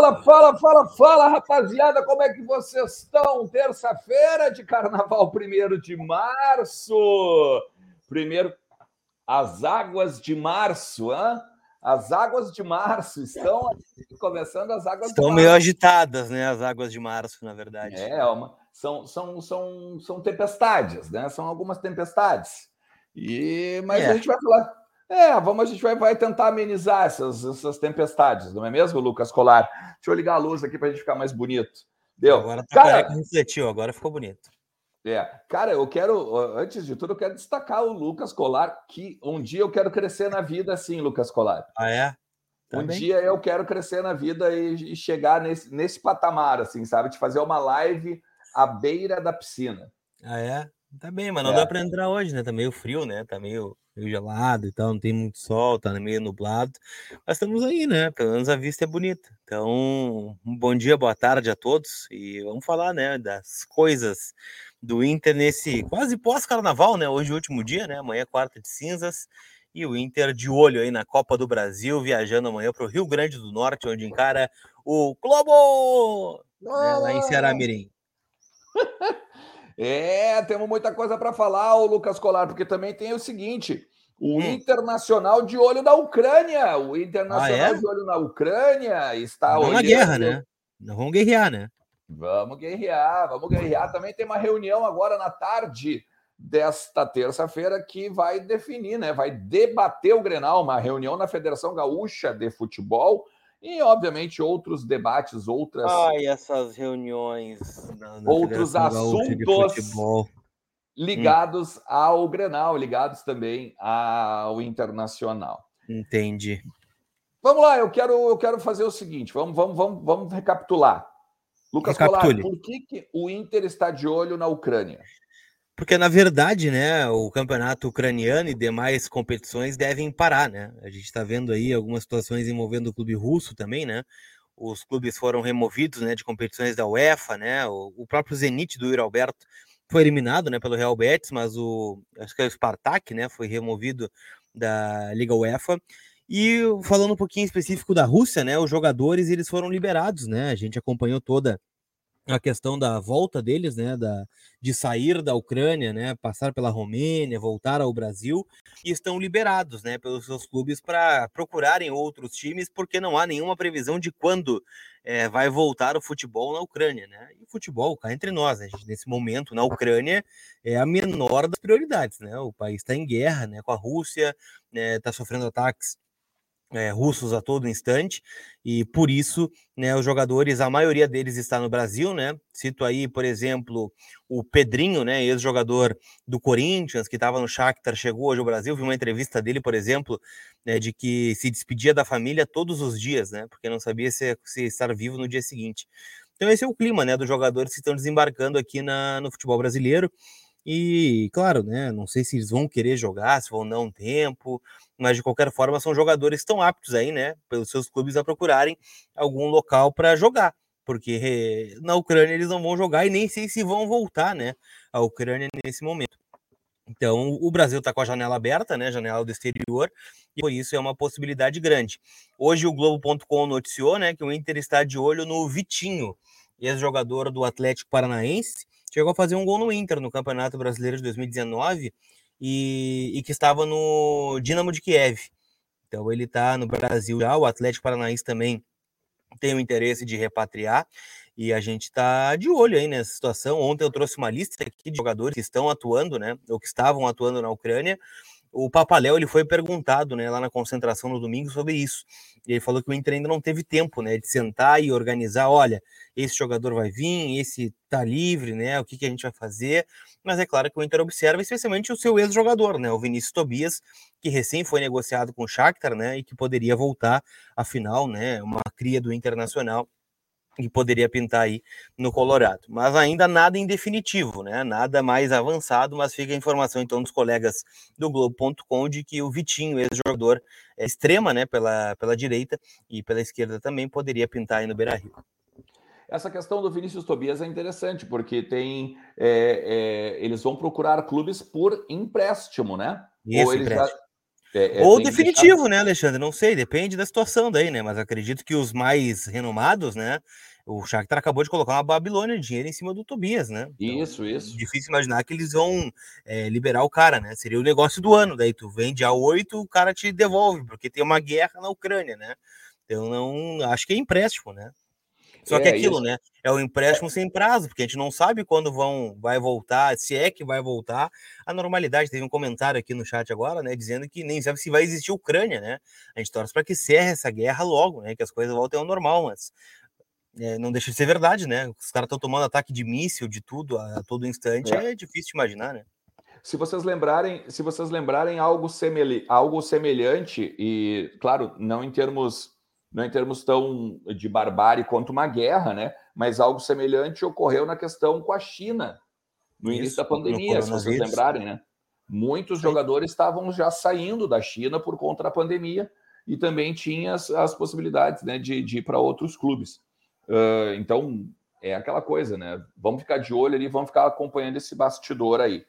Fala, fala, fala, fala, rapaziada, como é que vocês estão? Terça-feira de carnaval, primeiro de março. Primeiro, as águas de março, hã? As águas de março estão começando as águas estão meio agitadas, né? As águas de março, na verdade. É, uma, são, são, são, são tempestades, né? São algumas tempestades. E mas é. a gente vai falar é, vamos, a gente vai, vai tentar amenizar essas, essas tempestades, não é mesmo, Lucas Colar? Deixa eu ligar a luz aqui para a gente ficar mais bonito. Deu? Agora tá cara, refletiu, agora ficou bonito. É, cara, eu quero, antes de tudo, eu quero destacar o Lucas Colar, que um dia eu quero crescer na vida assim, Lucas Colar. Ah, é? Tá um dia eu quero crescer na vida e, e chegar nesse, nesse patamar, assim, sabe? De fazer uma live à beira da piscina. Ah, é? Tá bem, mas não é. dá para entrar hoje, né? Tá meio frio, né? Tá meio meio gelado e tal, não tem muito sol, tá meio nublado, mas estamos aí, né? Pelo menos a vista é bonita. Então, um bom dia, boa tarde a todos e vamos falar, né, das coisas do Inter nesse quase pós-carnaval, né? Hoje é o último dia, né? Amanhã é quarta de cinzas e o Inter de olho aí na Copa do Brasil, viajando amanhã para o Rio Grande do Norte, onde encara o Globo né, lá em Ceará Mirim. É, temos muita coisa para falar, o Lucas Colar, porque também tem o seguinte: o hum. Internacional de olho na Ucrânia. O Internacional ah, é? de olho na Ucrânia está Vamos olhando... na guerra, né? vamos guerrear, né? Vamos guerrear, vamos guerrear. Também tem uma reunião agora na tarde desta terça-feira que vai definir, né? Vai debater o Grenal, uma reunião na Federação Gaúcha de Futebol e, obviamente, outros debates, outras. Ai, essas reuniões. Na, na outros assuntos. Ligados hum. ao Grenal, ligados também ao Internacional. Entendi. Vamos lá, eu quero, eu quero fazer o seguinte: vamos, vamos, vamos, vamos recapitular. Lucas Colar, por que, que o Inter está de olho na Ucrânia? Porque, na verdade, né, o campeonato ucraniano e demais competições devem parar, né? A gente está vendo aí algumas situações envolvendo o clube russo também, né? Os clubes foram removidos né, de competições da UEFA, né? O, o próprio Zenit do Yuri Alberto foi eliminado né, pelo Real Betis, mas o acho que é o Spartak né, foi removido da Liga UEFA. E falando um pouquinho específico da Rússia, né, os jogadores eles foram liberados, né? A gente acompanhou toda a questão da volta deles, né, da, de sair da Ucrânia, né, passar pela Romênia, voltar ao Brasil, e estão liberados, né, pelos seus clubes para procurarem outros times, porque não há nenhuma previsão de quando é, vai voltar o futebol na Ucrânia, né, e o futebol, cá entre nós, né, gente, nesse momento, na Ucrânia, é a menor das prioridades, né, o país está em guerra, né, com a Rússia, está né, tá sofrendo ataques é, russos a todo instante, e por isso, né, os jogadores, a maioria deles está no Brasil, né? Cito aí, por exemplo, o Pedrinho, né, ex-jogador do Corinthians, que estava no Shakhtar, chegou hoje ao Brasil, vi uma entrevista dele, por exemplo, né, de que se despedia da família todos os dias, né? Porque não sabia se, se estar vivo no dia seguinte. Então esse é o clima, né, dos jogadores que estão desembarcando aqui na, no futebol brasileiro. E, claro, né, não sei se eles vão querer jogar, se vão dar um tempo, mas de qualquer forma são jogadores que estão aptos aí, né, pelos seus clubes a procurarem algum local para jogar, porque na Ucrânia eles não vão jogar e nem sei se vão voltar, né, à Ucrânia nesse momento. Então, o Brasil está com a janela aberta, né, janela do exterior, e por isso é uma possibilidade grande. Hoje o Globo.com noticiou, né, que o Inter está de olho no Vitinho, ex-jogador do Atlético Paranaense, chegou a fazer um gol no Inter no Campeonato Brasileiro de 2019 e, e que estava no Dinamo de Kiev. Então ele está no Brasil já, o Atlético Paranaense também tem o interesse de repatriar e a gente está de olho aí nessa situação. Ontem eu trouxe uma lista aqui de jogadores que estão atuando, né, ou que estavam atuando na Ucrânia, o Papaléu ele foi perguntado, né, lá na concentração no domingo sobre isso. E ele falou que o Inter ainda não teve tempo, né, de sentar e organizar, olha, esse jogador vai vir, esse tá livre, né, o que, que a gente vai fazer. Mas é claro que o Inter observa especialmente o seu ex-jogador, né, o Vinícius Tobias, que recém foi negociado com o Shakhtar, né, e que poderia voltar, afinal, né, uma cria do Internacional que poderia pintar aí no Colorado. Mas ainda nada em definitivo, né? Nada mais avançado, mas fica a informação então dos colegas do Globo.com de que o Vitinho, ex-jogador é, extrema, né, pela, pela direita e pela esquerda também poderia pintar aí no Beira-Rio. Essa questão do Vinícius Tobias é interessante, porque tem é, é, eles vão procurar clubes por empréstimo, né? Isso, Ou empréstimo. Já É, é, Ou definitivo, deixar... né, Alexandre? Não sei, depende da situação daí, né? Mas acredito que os mais renomados, né? O Shakhtar acabou de colocar uma Babilônia de dinheiro em cima do Tobias, né? Então, isso, isso. Difícil imaginar que eles vão é, liberar o cara, né? Seria o negócio do ano. Daí tu vende a oito, o cara te devolve, porque tem uma guerra na Ucrânia, né? Então não acho que é empréstimo, né? Só é, que aquilo, isso. né? É o empréstimo sem prazo, porque a gente não sabe quando vão vai voltar, se é que vai voltar a normalidade. Teve um comentário aqui no chat agora, né, dizendo que nem sabe se vai existir Ucrânia, né? A gente torce para que cerre essa guerra logo, né? Que as coisas voltem ao normal, mas é, não deixa de ser verdade, né? Os caras estão tomando ataque de míssil, de tudo a, a todo instante, é. é. difícil de imaginar, né? Se vocês lembrarem, se vocês lembrarem algo, semele, algo semelhante e, claro, não em termos não em termos tão de barbárie quanto uma guerra, né? Mas algo semelhante ocorreu na questão com a China no Isso, início da pandemia, se vocês lembrarem, né? Muitos Sim. jogadores estavam já saindo da China por conta da pandemia e também tinha as, as possibilidades né, de, de ir para outros clubes. Uh, então, é aquela coisa, né? Vamos ficar de olho ali, vamos ficar acompanhando esse bastidor aí.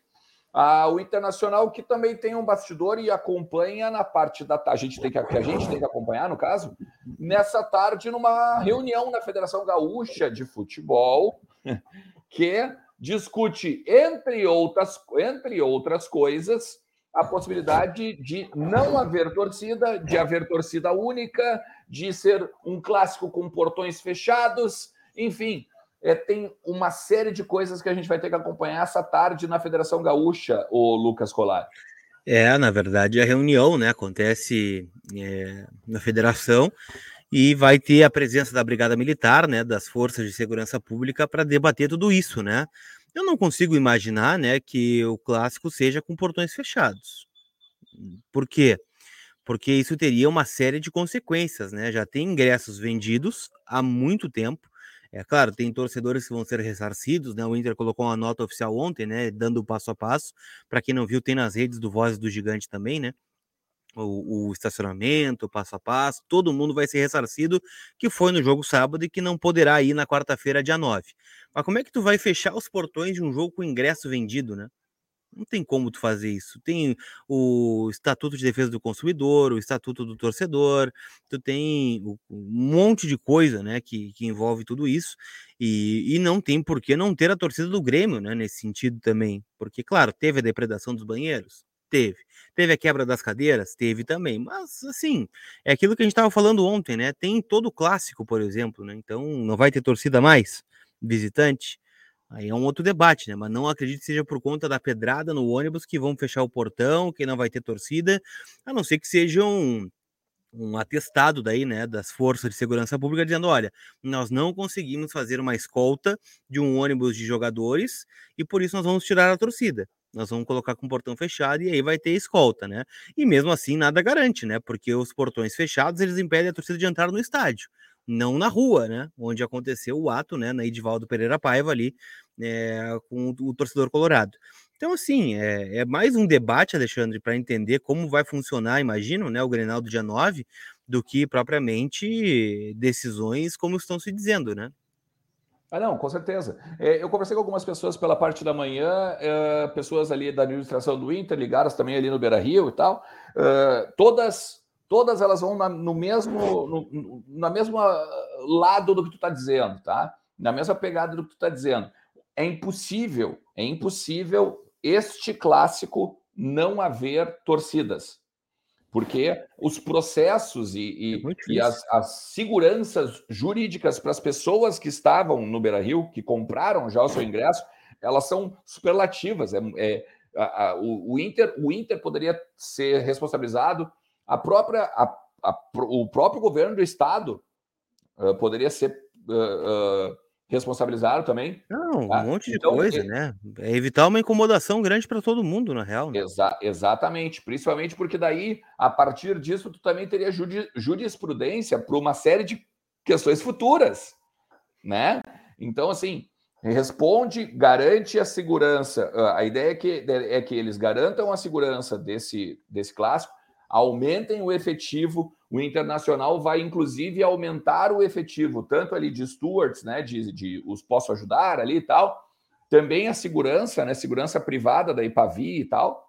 Ah, o Internacional que também tem um bastidor e acompanha na parte da a gente tem que, que a gente tem que acompanhar no caso nessa tarde numa reunião na Federação Gaúcha de Futebol que discute entre outras entre outras coisas a possibilidade de não haver torcida, de haver torcida única, de ser um clássico com portões fechados, enfim, é, tem uma série de coisas que a gente vai ter que acompanhar essa tarde na Federação Gaúcha, o Lucas Colar. É, na verdade, a reunião né, acontece é, na federação e vai ter a presença da Brigada Militar, né, das Forças de Segurança Pública, para debater tudo isso, né? Eu não consigo imaginar, né, que o clássico seja com portões fechados. Por quê? Porque isso teria uma série de consequências, né? Já tem ingressos vendidos há muito tempo é claro, tem torcedores que vão ser ressarcidos, né? O Inter colocou uma nota oficial ontem, né? Dando o passo a passo. Para quem não viu, tem nas redes do Voz do Gigante também, né? O, o, estacionamento, passo a passo, todo mundo vai ser ressarcido que foi no jogo sábado e que não poderá ir na quarta-feira, dia 9. Mas como é que tu vai fechar os portões de um jogo com ingresso vendido, né? Não tem como tu fazer isso. Tem o Estatuto de Defesa do Consumidor, o Estatuto do Torcedor, tu tem um monte de coisa, né, que, que envolve tudo isso, e, e não tem por que não ter a torcida do Grêmio, né, nesse sentido também. Porque, claro, teve a depredação dos banheiros? Teve. Teve a quebra das cadeiras? Teve também. Mas, assim, é aquilo que a gente estava falando ontem, né? Tem todo o clássico, por exemplo, né? Então, não vai ter torcida mais visitante. Aí é um outro debate, né? Mas não acredito que seja por conta da pedrada no ônibus que vão fechar o portão, que não vai ter torcida, a não ser que seja um, um atestado daí, né, das forças de segurança pública dizendo, olha, nós não conseguimos fazer uma escolta de um ônibus de jogadores e por isso nós vamos tirar a torcida. Nós vamos colocar com o portão fechado e aí vai ter escolta, né? E mesmo assim nada garante, né? Porque os portões fechados eles impedem a torcida de entrar no estádio não na rua, né? Onde aconteceu o ato, né? Na Edivaldo Pereira Paiva ali, é, com o, torcedor colorado. Então, assim, é, é mais um debate, Alexandre, para entender como vai funcionar, imagino, né? O Grenal do dia 9, do que propriamente decisões como estão se dizendo, né? Ah, não, com certeza. É, eu conversei com algumas pessoas pela parte da manhã, é, pessoas ali da administração do Inter, ligadas também ali no Beira Rio e tal. É, todas todas elas vão na, no mesmo no, na mesma lado do que tu está dizendo, tá? Na mesma pegada do que tu está dizendo. É impossível, é impossível este clássico não haver torcidas, porque os processos e, e, é e as, as, seguranças jurídicas para as pessoas que estavam no Beira Rio, que compraram já o seu ingresso, elas são superlativas. É, é a, a, o, o, Inter, o Inter poderia ser responsabilizado a própria, a, a, o próprio governo do estado uh, poderia ser uh, uh, responsabilizado também. Não, tá? um monte de então, coisa, é, né? É evitar uma incomodação grande para todo mundo, na real. Né? Exa exatamente, principalmente porque daí, a partir disso, tu também teria judi jurisprudência para uma série de questões futuras, né? Então, assim, responde, garante a segurança. A ideia é que, é que eles garantam a segurança desse, desse clássico, aumentem o efetivo. O Internacional vai, inclusive, aumentar o efetivo, tanto ali de stewards, né? De, de os posso ajudar ali e tal. Também a segurança, né? Segurança privada da Ipavi e tal.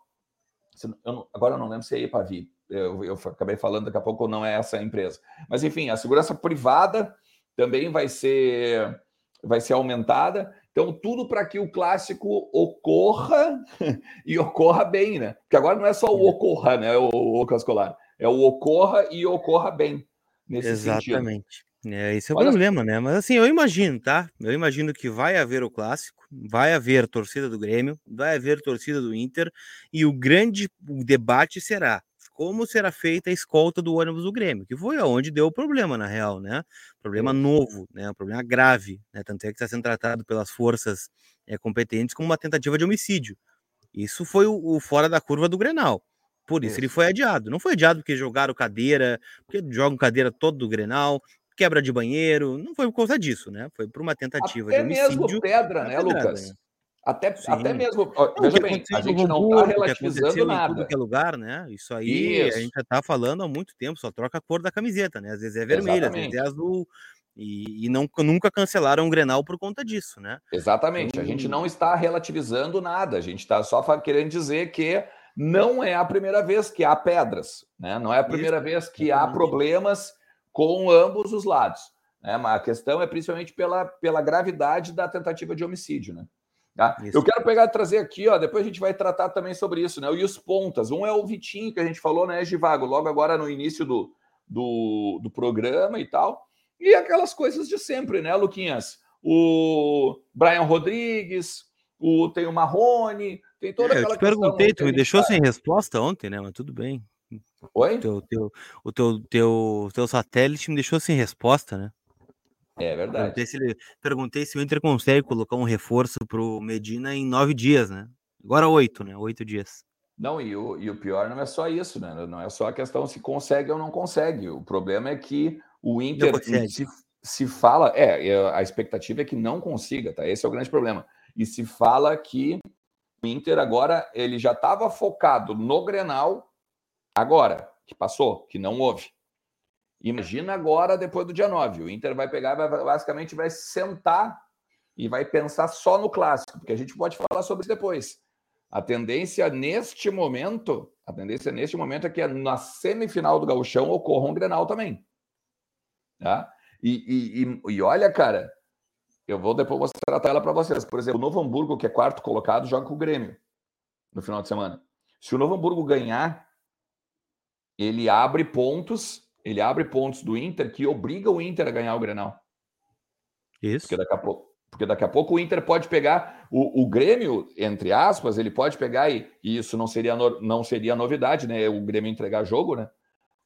Eu agora eu não lembro se é Ipavi. eu, eu acabei falando daqui a pouco, não é essa empresa. Mas enfim, a segurança privada também vai ser vai ser aumentada. Então, tudo para que o clássico ocorra e ocorra bem, né? Porque agora não é só o ocorra, né, o, o Cascolar? É o ocorra e ocorra bem. Nesse Exatamente. Sentido. É, esse é o Olha... problema, né? Mas assim, eu imagino, tá? Eu imagino que vai haver o clássico, vai haver torcida do Grêmio, vai haver torcida do Inter, e o grande debate será como será feita a escolta do ônibus do Grêmio, que foi aonde deu o problema, na real, né? Problema novo, né? Um problema grave, né? Tanto é que está sendo tratado pelas forças é, competentes como uma tentativa de homicídio. Isso foi o, o, fora da curva do Grenal. Por isso, isso ele foi adiado. Não foi adiado porque jogaram cadeira, porque jogam cadeira todo do Grenal, quebra de banheiro. Não foi por causa disso, né? Foi por uma tentativa Até de homicídio. mesmo pedra, né, Lucas? Né? Até, até mesmo. Ó, veja bem, a gente não está relativizando nada. Em tudo que é lugar, né? Isso aí Isso. a gente já está falando há muito tempo, só troca a cor da camiseta, né? Às vezes é vermelha, às vezes é azul. E, e não, nunca cancelaram o Grenal por conta disso, né? Exatamente. Então... A gente não está relativizando nada, a gente está só querendo dizer que não é a primeira vez que há pedras, né? Não é a primeira Isso. vez que há problemas com ambos os lados. Né? A questão é principalmente pela, pela gravidade da tentativa de homicídio, né? Tá? Eu quero pegar trazer aqui, ó. Depois a gente vai tratar também sobre isso, né? E os pontas. Um é o Vitinho, que a gente falou, né, Givago, logo agora no início do, do, do programa e tal. E aquelas coisas de sempre, né, Luquinhas? O Brian Rodrigues, o, tem o Marrone, tem toda é, aquela eu te perguntei, tu me deixou sem resposta ontem, né? Mas tudo bem. Oi? O teu, teu, o teu, teu, teu satélite me deixou sem resposta, né? É verdade. Perguntei se, ele, perguntei se o Inter consegue colocar um reforço para o Medina em nove dias, né? Agora oito, né? Oito dias. Não, e o, e o pior não é só isso, né? Não é só a questão se consegue ou não consegue. O problema é que o Inter se, se fala. É, a expectativa é que não consiga, tá? Esse é o grande problema. E se fala que o Inter agora ele já estava focado no Grenal, agora, que passou, que não houve. Imagina agora, depois do dia 9. O Inter vai pegar, vai, basicamente vai sentar e vai pensar só no clássico, porque a gente pode falar sobre isso depois. A tendência neste momento, a tendência neste momento é que na semifinal do Gauchão ocorra um Grenal também. Tá? E, e, e olha, cara, eu vou depois mostrar a tela para vocês. Por exemplo, o Novo Hamburgo, que é quarto colocado, joga com o Grêmio no final de semana. Se o Novo Hamburgo ganhar, ele abre pontos ele abre pontos do Inter que obriga o Inter a ganhar o Grenal. Isso. Porque daqui a pouco, porque daqui a pouco o Inter pode pegar o, o Grêmio, entre aspas, ele pode pegar e, e isso não seria, no, não seria novidade, né? O Grêmio entregar jogo, né?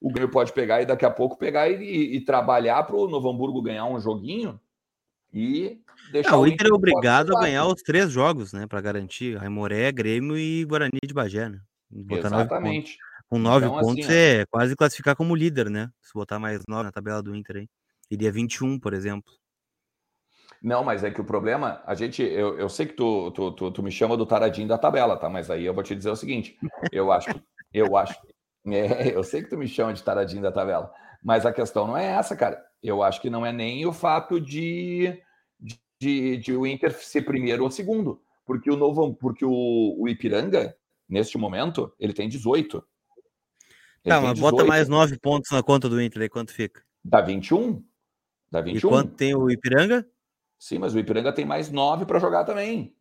O Grêmio pode pegar e daqui a pouco pegar e, e, e trabalhar para o Novo Hamburgo ganhar um joguinho e deixar não, o Inter, é obrigado a ganhar os três jogos, né? Para garantir Aimoré, Grêmio e Guarani de Bagé, né? Exatamente. Com nove então, pontos assim, é quase classificar como líder, né? Se botar mais nove na tabela do Inter aí. Iria 21, por exemplo. Não, mas é que o problema, a gente, eu, eu sei que tu, tu, tu, tu, me chama do taradinho da tabela, tá? Mas aí eu vou te dizer o seguinte: eu acho, eu acho, é, eu sei que tu me chama de taradinho da tabela, mas a questão não é essa, cara. Eu acho que não é nem o fato de, de, de o Inter ser primeiro ou segundo, porque o novo, porque o, o Ipiranga, neste momento, ele tem 18. Tá, mas bota mais nove pontos na conta do Inter aí, quanto fica? Dá 21. Dá 21. E quanto tem o Ipiranga? Sim, mas o Ipiranga tem mais nove para jogar também.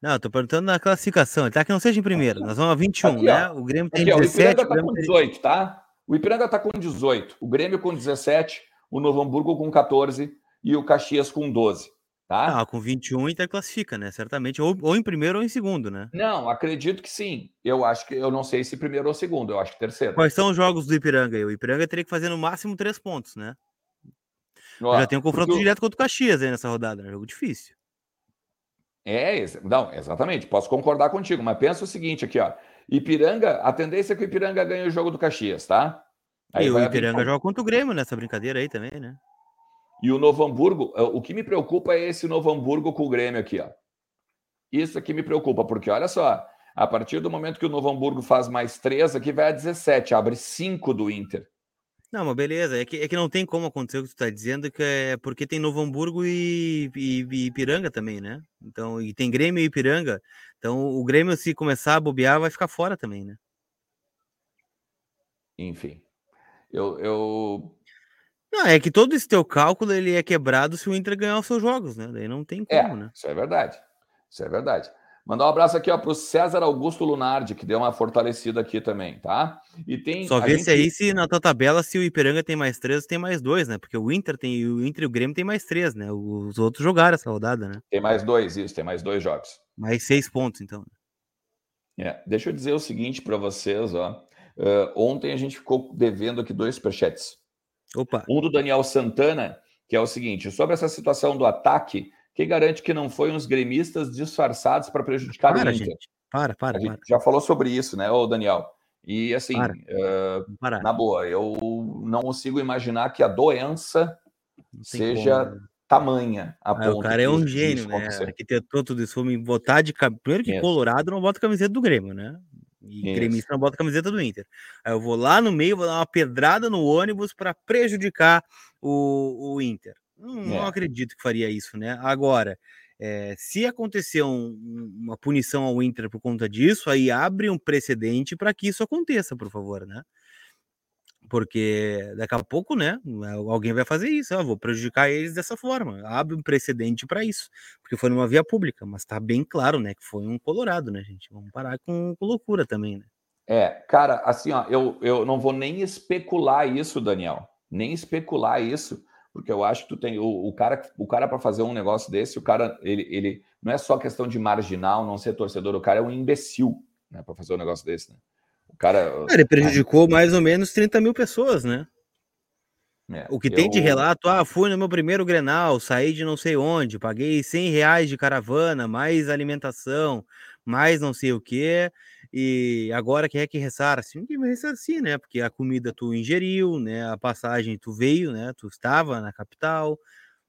Não, tô perguntando na classificação, tá? Que não seja em primeiro. Nós vamos a 21, aqui, né? O Grêmio tem aqui, 17. o Ipiranga tá com 18, tá? O Ipiranga tá com 18, o Grêmio com 17, o Novo Hamburgo com 14 e o Caxias com 12. Tá? Ah, com 21 Inter classifica, né? Certamente, ou, ou em primeiro ou em segundo, né? Não, acredito que sim. Eu acho que eu não sei se primeiro ou segundo, eu acho que terceiro. Quais são os jogos do Ipiranga? O Ipiranga teria que fazer no máximo três pontos, né? Ó, já tem um confronto porque... direto contra o Caxias aí nessa rodada, né? Jogo difícil. É, não, exatamente. Posso concordar contigo, mas pensa o seguinte aqui, ó. Ipiranga, a tendência é que o Ipiranga ganhe o jogo do Caxias, tá? Aí e o Ipiranga joga contra o Grêmio nessa brincadeira aí também, né? E o Novo Hamburgo, é, o que me preocupa é esse Novo Hamburgo com o Grêmio aqui, ó. Isso aqui me preocupa, porque olha só, a partir do momento que o Novo Hamburgo faz mais três, aqui vai a 17, abre cinco do Inter. Não, mas beleza, é que, é que não tem como acontecer o que tu tá dizendo, que é porque tem Novo Hamburgo e, e, e Ipiranga também, né? Então, e tem Grêmio e Ipiranga. Então, o Grêmio, se começar a bobear, vai ficar fora também, né? enfim. Eu, eu... Não, é que todo esse teu cálculo ele é quebrado se o Inter ganhar os seus jogos, né? Daí não tem é, como, é, né? Isso é verdade. Isso é verdade. Mandar um abraço aqui para o César Augusto Lunardi, que deu uma fortalecida aqui também, tá? E tem. Só vê gente... se aí se na tua tabela se o Ipiranga tem mais três, tem mais dois, né? Porque o Inter tem o Inter e o Grêmio tem mais três, né? Os outros jogaram essa rodada, né? Tem mais dois, isso, tem mais dois jogos. Mais seis pontos, então. É, deixa eu dizer o seguinte para vocês, ó. Uh, ontem a gente ficou devendo aqui dois superchats. Opa. Um do Daniel Santana, que é o seguinte: sobre essa situação do ataque quem garante que não foi uns gremistas disfarçados para prejudicar para, o Inter? Gente. Para, para, para. já falou sobre isso, né, ô Daniel? E assim, uh, na boa, eu não consigo imaginar que a doença seja como. tamanha a ah, O cara é um gênio, né? Arquitetou tudo isso. Me botar de primeiro que Colorado não bota camiseta do Grêmio, né? E isso. gremista não bota camiseta do Inter. Aí eu vou lá no meio, vou dar uma pedrada no ônibus para prejudicar o, o Inter. Não, é. não, acredito que faria isso, né? Agora, é, se acontecer um, uma punição ao Inter por conta disso, aí abre um precedente para que isso aconteça, por favor, né? Porque daqui a pouco, né? Alguém vai fazer isso, eu vou prejudicar eles dessa forma. Abre um precedente para isso, porque foi numa via pública, mas tá bem claro, né? Que foi um Colorado, né, gente? Vamos parar com, com loucura também, né? É, cara, assim, ó, eu, eu não vou nem especular isso, Daniel, nem especular isso, porque eu acho que tu tem o, o cara, o cara para fazer um negócio desse, o cara ele, ele não é só questão de marginal, não ser torcedor, o cara é um imbecil, né, para fazer um negócio desse, né? O cara, é, ele prejudicou mais ou menos 30 mil pessoas, né? É, o que eu... tem de relato, ah, fui no meu primeiro Grenal, saí de não sei onde, paguei 100 reais de caravana, mais alimentação, mais não sei o que, e agora quem é que ressarce? Ninguém vai ressarcir, né? Porque a comida tu ingeriu, né? A passagem tu veio, né? Tu estava na capital,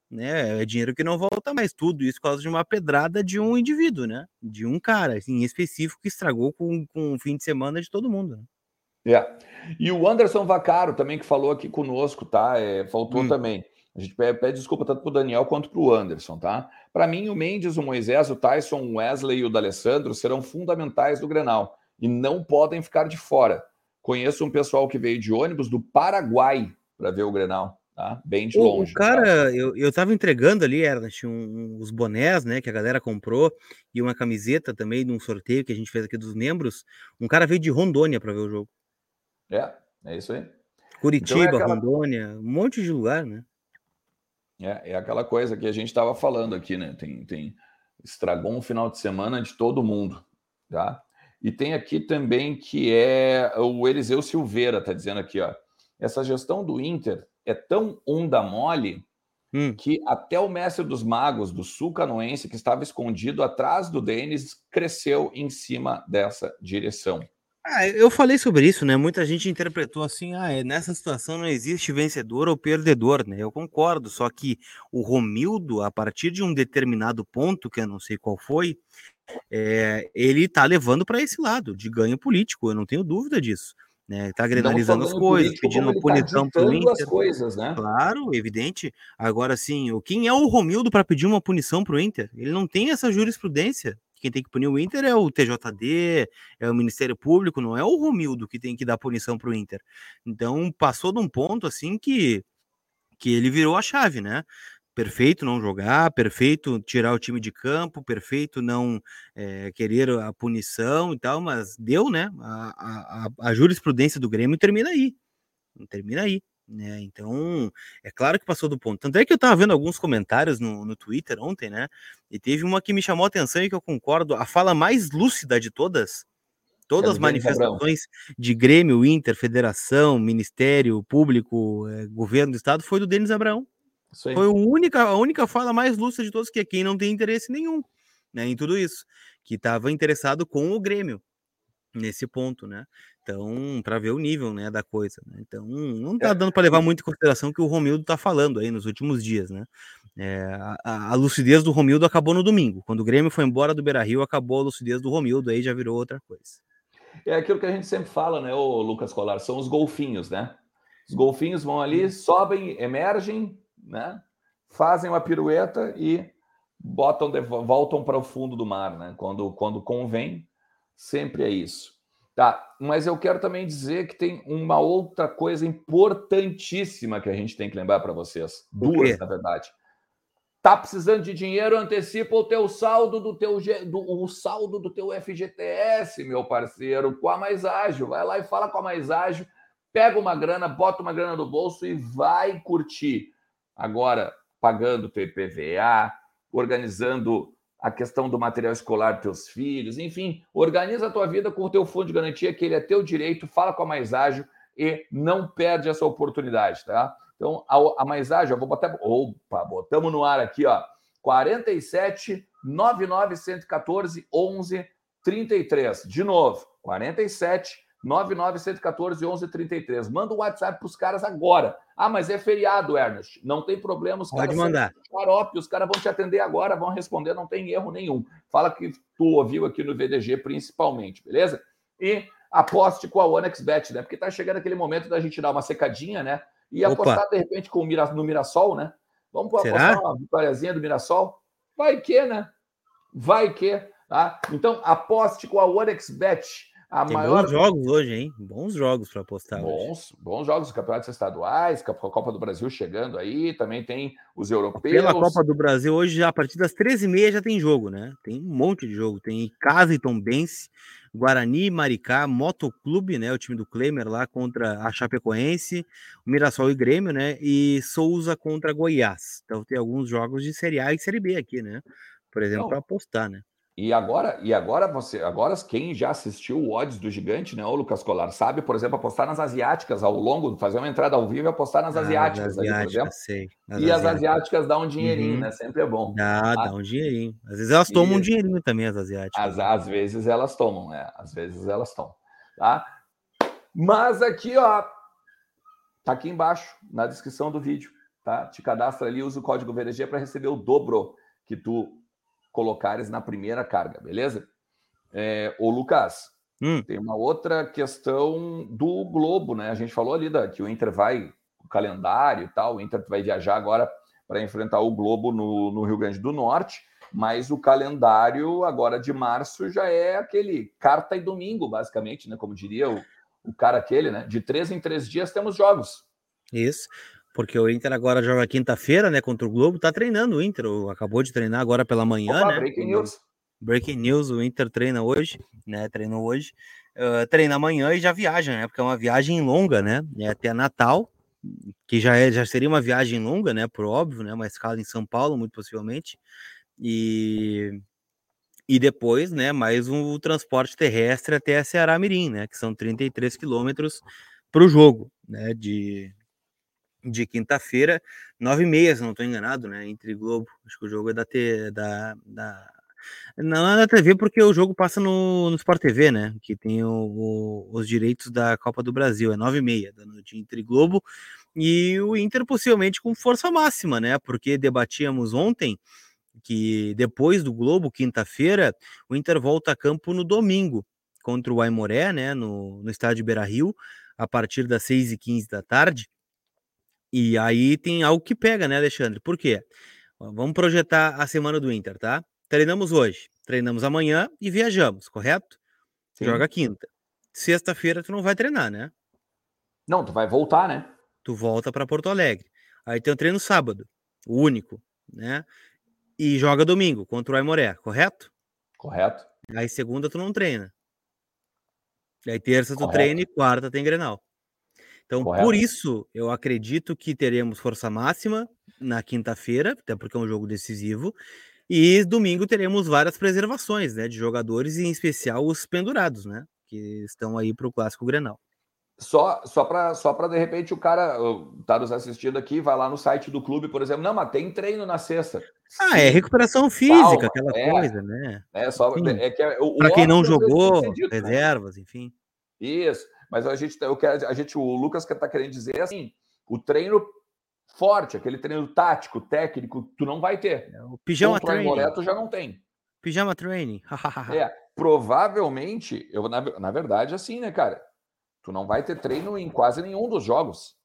né? É dinheiro que não volta mais. Tudo isso por causa de uma pedrada de um indivíduo, né? De um cara, assim, em específico, que estragou com, com o fim de semana de todo mundo. Né? É. E o Anderson Vacaro também, que falou aqui conosco, tá? É, faltou hum. também. A gente pede, pede desculpa tanto para o Daniel quanto para o Anderson, tá? Para mim, o Mendes, o Moisés, o Tyson, o Wesley e o D'Alessandro serão fundamentais do Grenal e não podem ficar de fora. Conheço um pessoal que veio de ônibus do Paraguai para ver o Grenal, tá? Bem de longe. O cara, eu, eu tava entregando ali, Ernest, um, os bonés, né, que a galera comprou e uma camiseta também de um sorteio que a gente fez aqui dos membros. Um cara veio de Rondônia para ver o jogo. É, é isso aí. Curitiba, então é aquela... Rondônia, um monte de lugar, né? É, é aquela coisa que a gente estava falando aqui, né? Tem, tem estragou um final de semana de todo mundo, tá? E tem aqui também que é o Eliseu Silveira, tá dizendo aqui, ó. Essa gestão do Inter é tão onda mole hum. que até o mestre dos magos do sul canoense, que estava escondido atrás do Denis, cresceu em cima dessa direção. Ah, eu falei sobre isso, né? Muita gente interpretou assim: ah, é, nessa situação não existe vencedor ou perdedor, né? Eu concordo, só que o Romildo, a partir de um determinado ponto, que eu não sei qual foi, é, ele tá levando para esse lado de ganho político, eu não tenho dúvida disso. Né, tá granalizando as coisas, pedindo uma punição tá para o Inter. As coisas, né? Claro, evidente. Agora, sim, quem é o Romildo para pedir uma punição para o Inter? Ele não tem essa jurisprudência. Quem tem que punir o Inter é o TJD, é o Ministério Público, não é o Romildo que tem que dar punição para o Inter. Então, passou de um ponto assim que, que ele virou a chave, né? Perfeito não jogar, perfeito tirar o time de campo, perfeito não é, querer a punição e tal, mas deu, né? A, a, a jurisprudência do Grêmio termina aí. Termina aí. Né? Então, é claro que passou do ponto. Tanto é que eu estava vendo alguns comentários no, no Twitter ontem, né? E teve uma que me chamou a atenção e que eu concordo. A fala mais lúcida de todas, todas é as manifestações de Grêmio, Inter, Federação, Ministério Público, eh, Governo do Estado, foi do Denis Abraão. Foi a única, a única fala mais lúcida de todos, que é quem não tem interesse nenhum né, em tudo isso, que estava interessado com o Grêmio nesse ponto, né? Então, para ver o nível, né, da coisa. Né? Então, não tá é. dando para levar muito em consideração o que o Romildo tá falando aí nos últimos dias, né? É, a, a, lucidez do Romildo acabou no domingo. Quando o Grêmio foi embora do Beira-Rio, acabou a lucidez do Romildo, aí já virou outra coisa. É aquilo que a gente sempre fala, né, o Lucas Colar, são os golfinhos, né? Os golfinhos vão ali, sobem, emergem, né? Fazem uma pirueta e botam, voltam para o fundo do mar, né? Quando, quando convém, sempre é isso. Tá, mas eu quero também dizer que tem uma outra coisa importantíssima que a gente tem que lembrar para vocês. Duas, na verdade. Tá precisando de dinheiro, antecipa o teu saldo do teu do, o saldo do teu FGTS, meu parceiro, com a Mais Ágil. Vai lá e fala com a Mais Ágil, pega uma grana, bota uma grana no bolso e vai curtir. Agora, pagando IPVA, organizando a questão do material escolar dos teus filhos, enfim, organiza a tua vida com o teu fundo de garantia, que ele é teu direito, fala com a Mais Ágil e não perde essa oportunidade, tá? Então, a, a Mais Ágil, eu vou botar, opa, botamos no ar aqui, ó, 47 99 114 11 33. De novo, 47 99 114 11 33. Manda um WhatsApp para os caras agora. Ah, mas é feriado, Ernest. Não tem problema. Os Pode mandar. Xarope, os caras vão te atender agora, vão responder, não tem erro nenhum. Fala que tu ouviu aqui no VDG principalmente, beleza? E aposte com a OneXBet, né? Porque tá chegando aquele momento da gente dar uma secadinha, né? E Opa. apostar de repente com o Mira, no Mirassol, né? Vamos Será? apostar uma vitóriazinha do Mirassol? Vai que, né? Vai que. Tá? Então, aposte com a OneXBet. A Tem maior... bons jogos hoje, hein? Bons jogos para apostar. Bons, hoje. bons jogos, campeonatos estaduais, a Copa do Brasil chegando aí, também tem os europeus. Pela Copa do Brasil, hoje, a partir das 13h30 já tem jogo, né? Tem um monte de jogo. Tem Casa e Tombense, Guarani, Maricá, Motoclube, né? O time do Klemer lá contra a Chapecoense, o Mirassol e Grêmio, né? E Souza contra Goiás. Então tem alguns jogos de Série A e Série B aqui, né? Por exemplo, para apostar, né? E agora, e agora você, agora quem já assistiu o Odds do Gigante, né, o Lucas Colar, sabe, por exemplo, apostar nas asiáticas ao longo, fazer uma entrada ao vivo e apostar nas ah, asiáticas, exemplo. Sei, e as asiáticas dão um dinheirinho, uhum. né? Sempre é bom. Dá, dá um dinheirinho. Às vezes elas tomam e... um dinheirinho também, as asiáticas. Às, às vezes elas tomam, né? Às vezes elas tomam, tá? Mas aqui, ó, tá aqui embaixo, na descrição do vídeo, tá? Te cadastra ali, usa o código VDG para receber o dobro que tu colocares na primeira carga, beleza? É, ô, Lucas, hum. tem uma outra questão do Globo, né? A gente falou ali da, que o Inter vai, o calendário e tal, o Inter vai viajar agora para enfrentar o Globo no, no Rio Grande do Norte, mas o calendário agora de março já é aquele carta e domingo, basicamente, né? Como diria o, o cara aquele, né? De três em três dias temos jogos. Isso porque o Inter agora joga quinta-feira, né, contra o Globo, tá treinando o Inter, acabou de treinar agora pela manhã, Opa, né? Breaking news. Breaking news, o Inter treina hoje, né, treinou hoje, uh, treina amanhã e já viaja, né, porque é uma viagem longa, né, é até Natal, que já, é, já seria uma viagem longa, né, por óbvio, né, uma escala em São Paulo, muito possivelmente, e, e depois, né, mais um transporte terrestre até a Ceará Mirim, né, que são 33 quilômetros para o jogo, né, de, de quinta-feira, nove e meia, se não estou enganado, né? Entre Globo. Acho que o jogo é da, T, da, da... Não é da TV, porque o jogo passa no, no Sport TV, né? Que tem o, o, os direitos da Copa do Brasil. É nove e meia da noite entre Globo e o Inter possivelmente com força máxima, né? Porque debatíamos ontem que depois do Globo, quinta-feira, o Inter volta a campo no domingo contra o Aimoré, né? No, no estádio Beira Rio, a partir das seis e quinze da tarde. E aí tem algo que pega, né, Alexandre? Por quê? Vamos projetar a semana do Inter, tá? Treinamos hoje, treinamos amanhã e viajamos, correto? Sim. Joga quinta. Sexta-feira tu não vai treinar, né? Não, tu vai voltar, né? Tu volta para Porto Alegre. Aí tem o treino sábado, o único, né? E joga domingo contra o Aimoré, correto? Correto. Aí segunda tu não treina. Aí terça tu correto. treina e quarta tem Grenal. Então, Correto. por isso, eu acredito que teremos força máxima na quinta-feira, até porque é um jogo decisivo, e domingo teremos várias preservações, né, de jogadores, e em especial os pendurados, né, que estão aí para o Clássico Grenal. Só, só para só de repente o cara tá nos assistindo aqui, vai lá no site do clube, por exemplo, não, mas tem treino na sexta. Ah, Sim. é recuperação física, Calma, aquela é, coisa, né? É, só é que é, para quem não jogou, né? reservas, enfim. Isso. Mas a gente, eu quero, a gente, o Lucas que está querendo dizer assim, o treino forte, aquele treino tático, técnico, tu não vai ter. É, o pijama Contra training. Moreto já não tem. Pijama training. é, provavelmente, eu na, na verdade assim, né, cara? Tu não vai ter treino em quase nenhum dos jogos.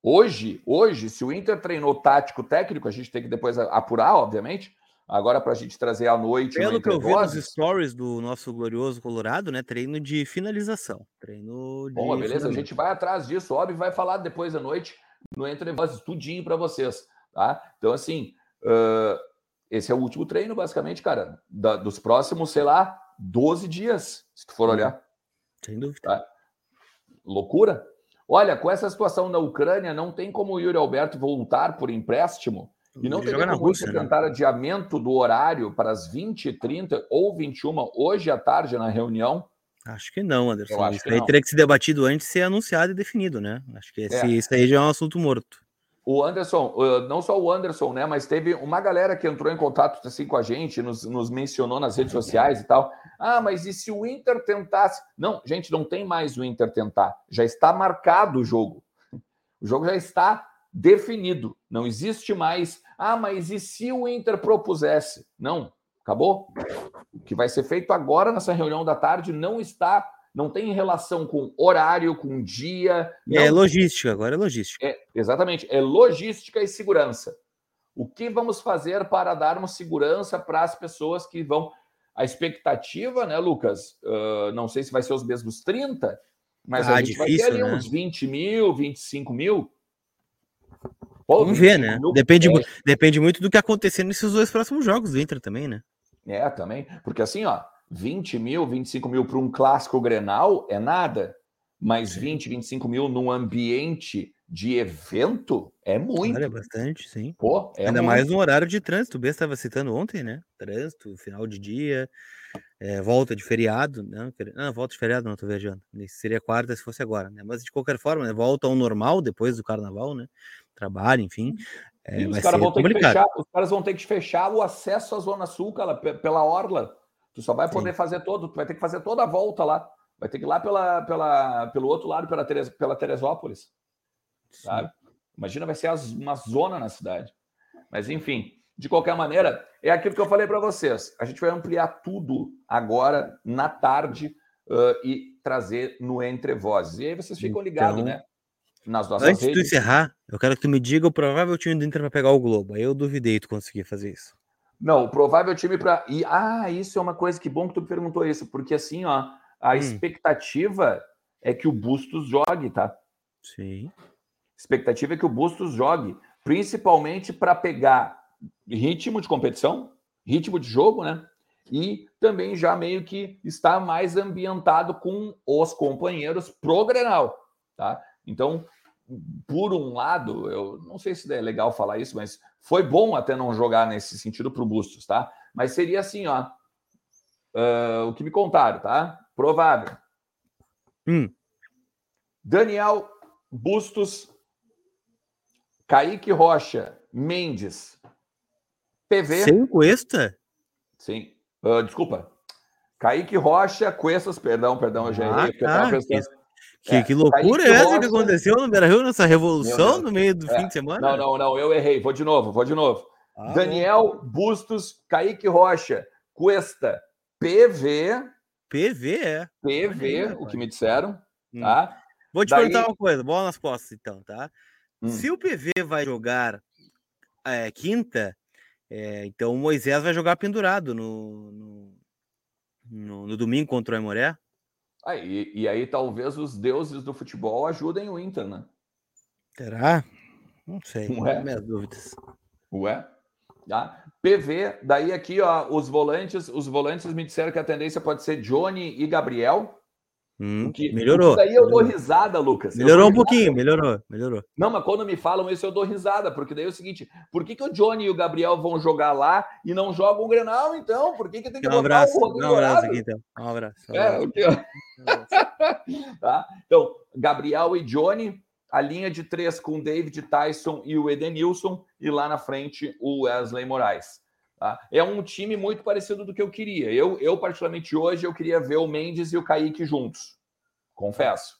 Hoje, hoje, se o Inter treinou tático, técnico, a gente tem que depois apurar, obviamente, agora para a gente trazer à noite. Pelo que eu vi nos stories do nosso glorioso Colorado, né? Treino de finalização. Treino de. Bom, beleza, a gente vai atrás disso, óbvio, vai falar depois da noite no Entre Vozes, tudinho para vocês, tá? Então, assim, uh, esse é o último treino, basicamente, cara, da, dos próximos, sei lá, 12 dias, se tu for olhar. Sem dúvida. Tá? Loucura. Olha, com essa situação na Ucrânia, não tem como o Yuri Alberto voltar por empréstimo e não tem como Rússia, né? tentar né? adiamento do horário para as 20h30 ou 21 hoje à tarde na reunião. Acho que não, Anderson. Eu isso aí não. teria que ser debatido antes de ser anunciado e definido, né? Acho que esse, é. isso aí já é um assunto morto. O Anderson, não só o Anderson, né? Mas teve uma galera que entrou em contato assim com a gente, nos, nos mencionou nas redes sociais e tal. Ah, mas e se o Inter tentasse? Não, gente, não tem mais o Inter tentar. Já está marcado o jogo. O jogo já está definido. Não existe mais. Ah, mas e se o Inter propusesse? Não, acabou. O que vai ser feito agora nessa reunião da tarde não está, não tem relação com horário, com dia. Não. É logística, agora é logística. É, exatamente, é logística e segurança. O que vamos fazer para darmos segurança para as pessoas que vão. A expectativa, né, Lucas? Uh, não sei se vai ser os mesmos 30, mas ah, a gente difícil, vai ter ali né? uns 20 mil, 25 mil. Vamos ver, né? Depende, depende muito do que acontecer nesses dois próximos jogos do Inter também, né? É, também. Porque assim, ó, 20 mil, 25 mil para um clássico Grenal é nada, mas 20, 25 mil num ambiente de evento é muito. É bastante, sim. Pô, é Ainda muito. mais no horário de trânsito. O B estava citando ontem, né? Trânsito, final de dia, é, volta de feriado. Não, não, volta de feriado, não estou viajando. Seria quarta se fosse agora, né? Mas de qualquer forma, né? volta ao normal depois do carnaval, né? trabalho, enfim. É, os, caras vão ter que fechar, os caras vão ter que fechar o acesso à Zona Sul, cara, pela Orla. Tu só vai poder Sim. fazer todo, tu vai ter que fazer toda a volta lá. Vai ter que ir lá pela, pela, pelo outro lado, pela, Teres, pela Teresópolis. Sabe? Imagina, vai ser uma zona na cidade. Mas, enfim, de qualquer maneira, é aquilo que eu falei para vocês. A gente vai ampliar tudo agora, na tarde, uh, e trazer no Entre Vozes. E aí vocês ficam ligados, então, né? nas nossas Antes redes. de tu encerrar, eu quero que tu me diga o provável time do Inter para pegar o Globo. Aí eu duvidei tu conseguir fazer isso. Não, o provável time para. E, ah, isso é uma coisa que bom que tu perguntou isso, porque assim, ó, a hum. expectativa é que o Bustos jogue, tá? Sim. Expectativa é que o Bustos jogue, principalmente para pegar ritmo de competição, ritmo de jogo, né? E também já meio que está mais ambientado com os companheiros pro Grenal, tá? Então, por um lado, eu não sei se é legal falar isso, mas foi bom até não jogar nesse sentido para o Bustos, tá? Mas seria assim, ó. Uh, o que me contaram, tá? Provável. Hum. Daniel Bustos, Kaique Rocha, Mendes, PV. Sem Cuesta? Sim. Uh, desculpa. Kaique Rocha, Cuestas, perdão, perdão, eu já errei. Ah, tá. Que, é, que loucura é essa que aconteceu no Beira Rio, nessa revolução no meio do é. fim de semana? Não, não, não, eu errei. Vou de novo, vou de novo. Ah, Daniel bom. Bustos, Kaique Rocha, Cuesta, PV. PV, é. PV, o que me disseram, hum. tá? Vou te Daí... perguntar uma coisa, bola nas costas, então, tá? Hum. Se o PV vai jogar é, quinta, é, então o Moisés vai jogar pendurado no, no, no, no domingo contra o Aimoré? Ah, e, e, aí talvez os deuses do futebol ajudem o Inter, né? Será? Não sei, Ué? não minhas dúvidas. Ué? Tá? PV, daí aqui, ó, os volantes, os volantes me disseram que a tendência pode ser Johnny e Gabriel. Hum, que, melhorou. Daí eu dou risada, Lucas. Melhorou um pouquinho, melhorou, melhorou. Não, mas quando me falam isso, eu dou risada, porque daí é o seguinte: por que, que o Johnny e o Gabriel vão jogar lá e não jogam o Grenal, então? Por que, que tem que um abraço, o Um abraço aqui, então. Um abraço. Um é, abraço. tá? Então, Gabriel e Johnny, a linha de três com David Tyson e o Edenilson, e lá na frente o Wesley Moraes. Tá? É um time muito parecido do que eu queria. Eu, eu, particularmente, hoje, eu queria ver o Mendes e o Kaique juntos. Confesso.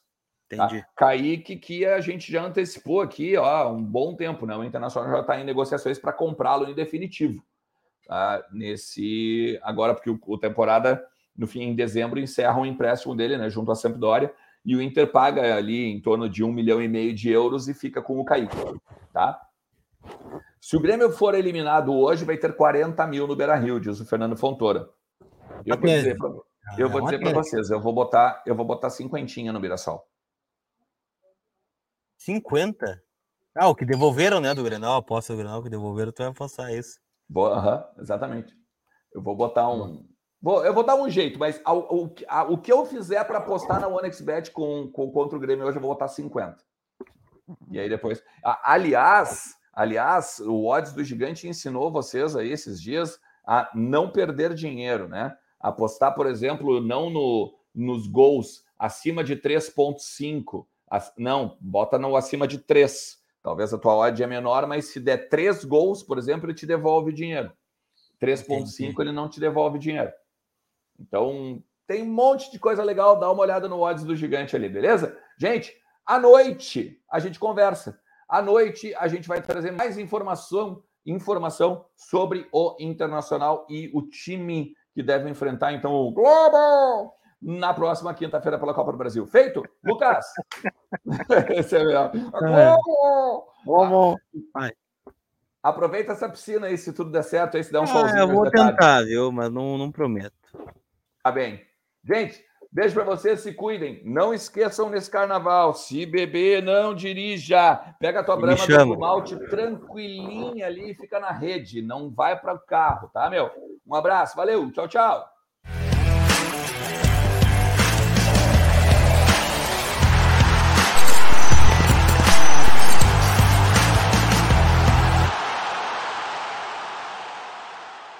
Tá? Entendi. Tá? Kaique, que a gente já antecipou aqui ó, um bom tempo, né? O Internacional já está em negociações para comprá-lo em definitivo. Tá? Nesse. Agora, porque o, o, temporada, no fim, em dezembro, encerra o um empréstimo dele, né? Junto à Sampdoria. E o Inter paga ali em torno de um milhão e meio de euros e fica com o Kaique. Tá? Se o Grêmio for eliminado hoje, vai ter 40 mil no Beira Rio, diz o Fernando Fontoura. Eu vou dizer para eu vou dizer para vocês, eu vou botar, eu vou botar cinquentinha no Mirassol. 50? Ah, o que devolveram, né, do Grenal, aposta do Grenal que devolveram, tu vai apostar isso. Boa, exatamente. Eu vou botar um. Vou, eu vou dar um jeito, mas o, que eu fizer para apostar na OneXBet com, com, contra o Grêmio hoje, eu vou botar 50. E aí depois. Aliás, aliás, o Odds do Gigante ensinou vocês aí esses dias a não perder dinheiro, né? Apostar, por exemplo, não no, nos gols acima de 3,5. Não, bota no acima de 3. Talvez a tua odd é menor, mas se der 3 gols, por exemplo, ele te devolve dinheiro. 3,5 ele não te devolve dinheiro. Então, tem um monte de coisa legal. Dá uma olhada no odds do gigante ali, beleza? Gente, à noite a gente conversa. À noite a gente vai trazer mais informação, informação sobre o Internacional e o time que deve enfrentar então o Globo na próxima quinta-feira pela Copa do Brasil. Feito? Lucas! Esse é melhor. Globo! Globo! Aproveita essa piscina aí, se tudo der certo, aí se der um ah, solzinho. Eu vou tentar, viu? Mas não, não prometo. Tá bem. Gente, beijo para vocês, se cuidem. Não esqueçam nesse carnaval, se beber, não dirija. Pega a tua brama do malte tranquilinha ali e fica na rede. Não vai para o carro, tá, meu? Um abraço, valeu, tchau, tchau.